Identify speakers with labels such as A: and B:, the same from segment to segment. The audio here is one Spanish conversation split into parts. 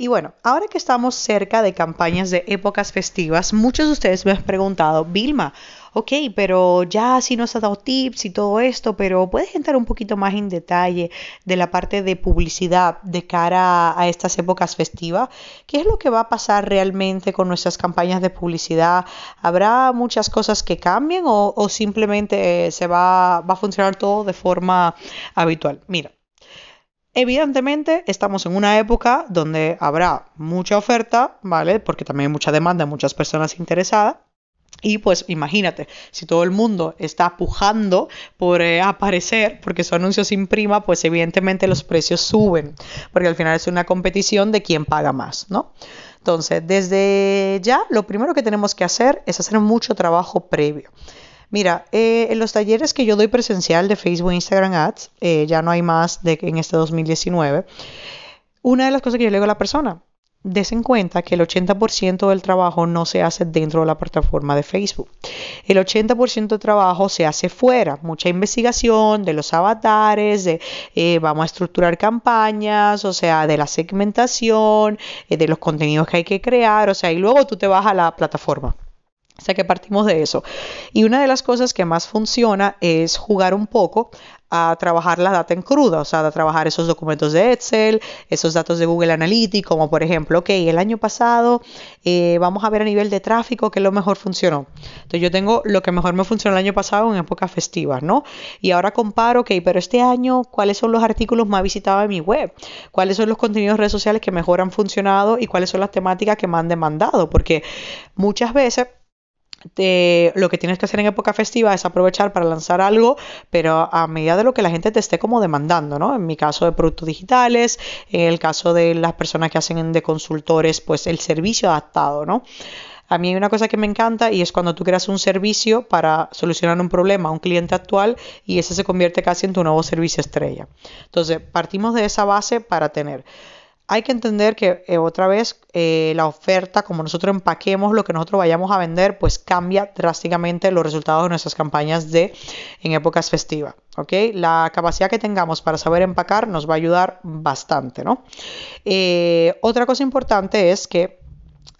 A: Y bueno, ahora que estamos cerca de campañas de épocas festivas, muchos de ustedes me han preguntado, Vilma, ok, pero ya sí nos ha dado tips y todo esto, pero ¿puedes entrar un poquito más en detalle de la parte de publicidad de cara a estas épocas festivas? ¿Qué es lo que va a pasar realmente con nuestras campañas de publicidad? ¿Habrá muchas cosas que cambien o, simplemente se va, va a funcionar todo de forma habitual? Mira. Evidentemente estamos en una época donde habrá mucha oferta, ¿vale? Porque también hay mucha demanda, muchas personas interesadas. Y pues imagínate, si todo el mundo está pujando por eh, aparecer, porque su anuncio se imprima, pues evidentemente los precios suben, porque al final es una competición de quién paga más, ¿no? Entonces, desde ya, lo primero que tenemos que hacer es hacer mucho trabajo previo. Mira, eh, en los talleres que yo doy presencial de Facebook e Instagram Ads, eh, ya no hay más de en este 2019, una de las cosas que yo le digo a la persona, des en cuenta que el 80% del trabajo no se hace dentro de la plataforma de Facebook. El 80% del trabajo se hace fuera, mucha investigación de los avatares, de eh, vamos a estructurar campañas, o sea, de la segmentación, de los contenidos que hay que crear, o sea, y luego tú te vas a la plataforma. O sea que partimos de eso. Y una de las cosas que más funciona es jugar un poco a trabajar la data en cruda, o sea, a trabajar esos documentos de Excel, esos datos de Google Analytics, como por ejemplo, ok, el año pasado eh, vamos a ver a nivel de tráfico qué es lo mejor funcionó. Entonces yo tengo lo que mejor me funcionó el año pasado en época festiva, ¿no? Y ahora comparo, ok, pero este año, ¿cuáles son los artículos más visitados en mi web? ¿Cuáles son los contenidos de redes sociales que mejor han funcionado y cuáles son las temáticas que me han demandado? Porque muchas veces lo que tienes que hacer en época festiva es aprovechar para lanzar algo, pero a medida de lo que la gente te esté como demandando, ¿no? En mi caso de productos digitales, en el caso de las personas que hacen de consultores, pues el servicio adaptado, ¿no? A mí hay una cosa que me encanta y es cuando tú creas un servicio para solucionar un problema a un cliente actual y ese se convierte casi en tu nuevo servicio estrella. Entonces, partimos de esa base para tener hay que entender que eh, otra vez eh, la oferta, como nosotros empaquemos lo que nosotros vayamos a vender, pues cambia drásticamente los resultados de nuestras campañas de en épocas festivas. ¿ok? La capacidad que tengamos para saber empacar nos va a ayudar bastante, ¿no? Eh, otra cosa importante es que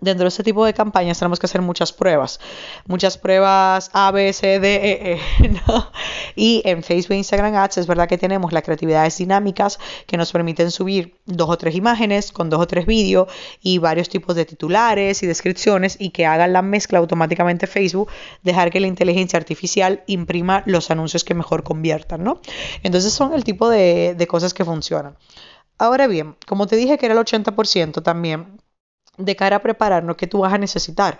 A: dentro de este tipo de campañas tenemos que hacer muchas pruebas, muchas pruebas A, B, C, D, E, E, ¿no? Y en Facebook e Instagram Ads es verdad que tenemos las creatividades dinámicas que nos permiten subir dos o tres imágenes con dos o tres vídeos y varios tipos de titulares y descripciones y que hagan la mezcla automáticamente Facebook, dejar que la inteligencia artificial imprima los anuncios que mejor conviertan, ¿no? Entonces son el tipo de, de cosas que funcionan. Ahora bien, como te dije que era el 80% también, de cara a prepararnos que tú vas a necesitar.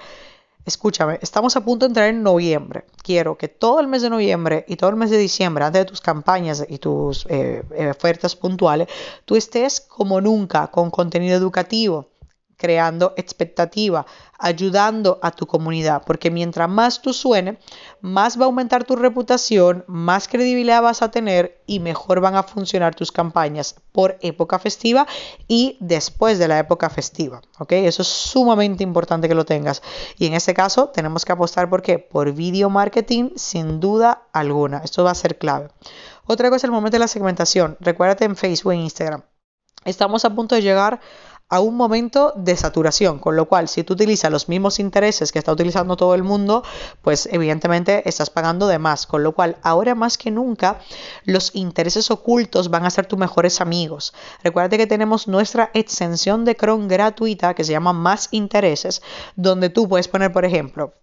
A: Escúchame, estamos a punto de entrar en noviembre. Quiero que todo el mes de noviembre y todo el mes de diciembre, antes de tus campañas y tus eh, eh, ofertas puntuales, tú estés como nunca con contenido educativo, creando expectativa, ayudando a tu comunidad, porque mientras más tú suene, más va a aumentar tu reputación, más credibilidad vas a tener y mejor van a funcionar tus campañas por época festiva y después de la época festiva, ¿ok? Eso es sumamente importante que lo tengas. Y en este caso tenemos que apostar por qué? Por video marketing sin duda alguna. Esto va a ser clave. Otra cosa, el momento de la segmentación. Recuérdate en Facebook e Instagram. Estamos a punto de llegar a un momento de saturación, con lo cual si tú utilizas los mismos intereses que está utilizando todo el mundo, pues evidentemente estás pagando de más, con lo cual ahora más que nunca los intereses ocultos van a ser tus mejores amigos. Recuerda que tenemos nuestra extensión de Chrome gratuita que se llama Más Intereses, donde tú puedes poner, por ejemplo,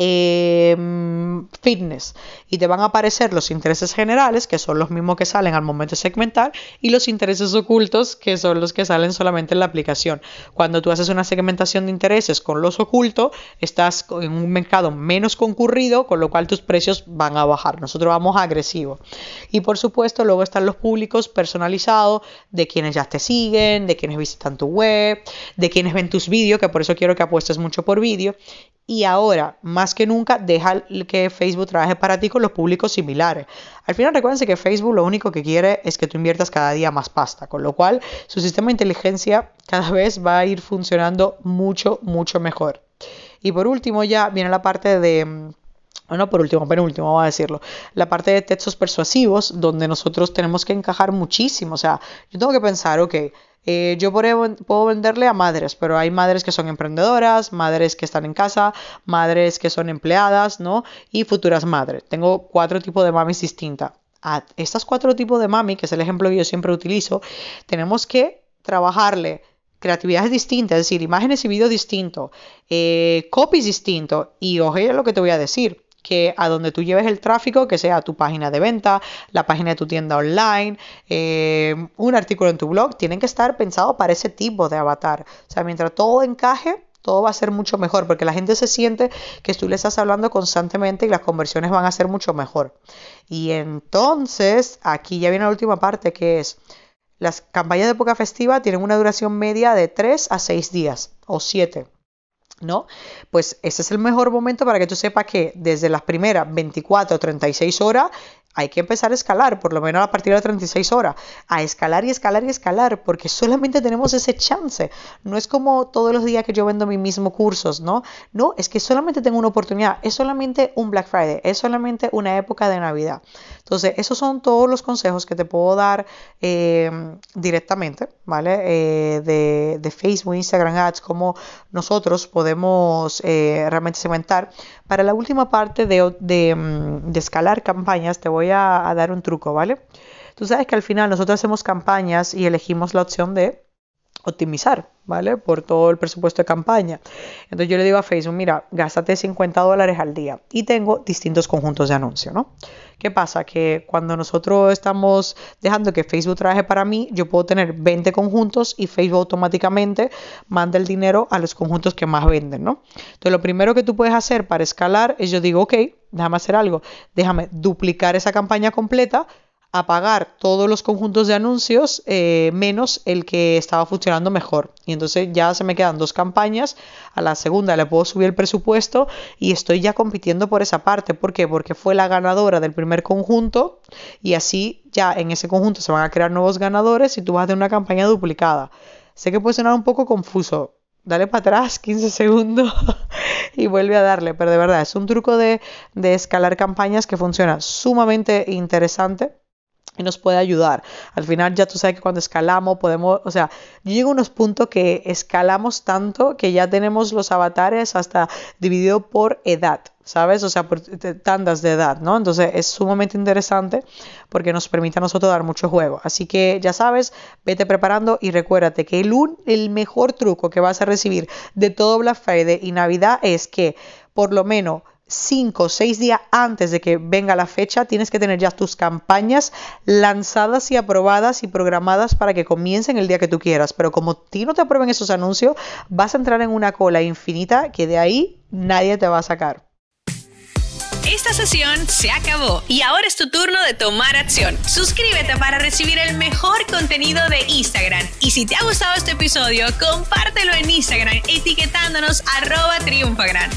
A: Em, fitness. Y te van a aparecer los intereses generales que son los mismos que salen al momento de segmentar y los intereses ocultos que son los que salen solamente en la aplicación. Cuando tú haces una segmentación de intereses con los ocultos estás en un mercado menos concurrido con lo cual tus precios van a bajar. Nosotros vamos agresivo y por supuesto luego están los públicos personalizados de quienes ya te siguen de quienes visitan tu web de quienes ven tus vídeos que por eso quiero que apuestes mucho por vídeo y ahora más que nunca, deja que Facebook trabaje para ti con los públicos similares. Al final, recuérdense que Facebook lo único que quiere es que tú inviertas cada día más pasta, con lo cual su sistema de inteligencia cada vez va a ir funcionando mucho, mucho mejor. Y por último, ya viene la parte de bueno, por último, penúltimo, vamos a decirlo, la parte de textos persuasivos, donde nosotros tenemos que encajar muchísimo. O sea, yo tengo que pensar, ok, eh, yo puedo venderle a madres, pero hay madres que son emprendedoras, madres que están en casa, madres que son empleadas, ¿no? Y futuras madres. Tengo cuatro tipos de mamis distintas. A estas cuatro tipos de mami, que es el ejemplo que yo siempre utilizo, tenemos que trabajarle creatividades distintas, es decir, imágenes y vídeos distintos, eh, copies distintos. Y oye lo que te voy a decir que a donde tú lleves el tráfico, que sea tu página de venta, la página de tu tienda online, eh, un artículo en tu blog, tienen que estar pensados para ese tipo de avatar. O sea, mientras todo encaje, todo va a ser mucho mejor porque la gente se siente que tú le estás hablando constantemente y las conversiones van a ser mucho mejor. Y entonces, aquí ya viene la última parte que es, las campañas de época festiva tienen una duración media de 3 a 6 días o 7. ¿No? Pues ese es el mejor momento para que tú sepas que desde las primeras 24 o 36 horas hay que empezar a escalar, por lo menos a partir de 36 horas, a escalar y escalar y escalar, porque solamente tenemos ese chance. No es como todos los días que yo vendo mis mismos cursos, ¿no? No, es que solamente tengo una oportunidad, es solamente un Black Friday, es solamente una época de Navidad. Entonces, esos son todos los consejos que te puedo dar eh, directamente, ¿vale? Eh, de, Facebook, Instagram Ads, cómo nosotros podemos eh, realmente segmentar. Para la última parte de, mm, escalar campañas, te voy a, a dar un truco, ¿vale? Tú sabes que al final nosotros hacemos campañas y elegimos la opción de optimizar, ¿vale? Por todo el presupuesto de campaña. Entonces yo le digo a Facebook, mira, gástate 50 dólares al día y tengo distintos conjuntos de anuncios, ¿no? ¿Qué pasa? Que cuando nosotros estamos dejando que Facebook trabaje para mí, yo puedo tener 20 conjuntos y Facebook automáticamente manda el dinero a los conjuntos que más venden, ¿no? Entonces lo primero que tú puedes hacer para escalar es yo digo, ok, déjame hacer algo, déjame duplicar esa campaña completa a pagar todos los conjuntos de anuncios eh, menos el que estaba funcionando mejor. Y entonces ya se me quedan dos campañas. A la segunda le puedo subir el presupuesto y estoy ya compitiendo por esa parte. ¿Por qué? Porque fue la ganadora del primer conjunto y así ya en ese conjunto se van a crear nuevos ganadores y tú vas a tener una campaña duplicada. Sé que puede sonar un poco confuso. Dale para atrás 15 segundos y vuelve a darle, pero de verdad es un truco de, de escalar campañas que funciona sumamente interesante y nos puede ayudar. Al final ya tú sabes que cuando escalamos podemos, o sea, yo llego a unos puntos que escalamos tanto que ya tenemos los avatares hasta dividido por edad, ¿sabes? O sea, por tandas de edad, ¿no? Entonces es sumamente interesante porque nos permite a nosotros dar mucho juego. Así que ya sabes, vete preparando y recuérdate que el, un, el mejor truco que vas a recibir de todo Black Friday y Navidad es que por lo menos 5 o 6 días antes de que venga la fecha, tienes que tener ya tus campañas lanzadas y aprobadas y programadas para que comiencen el día que tú quieras. Pero como ti no te aprueben esos anuncios, vas a entrar en una cola infinita que de ahí nadie te va a sacar.
B: Esta sesión se acabó y ahora es tu turno de tomar acción. Suscríbete para recibir el mejor contenido de Instagram. Y si te ha gustado este episodio, compártelo en Instagram etiquetándonos arroba triunfagran.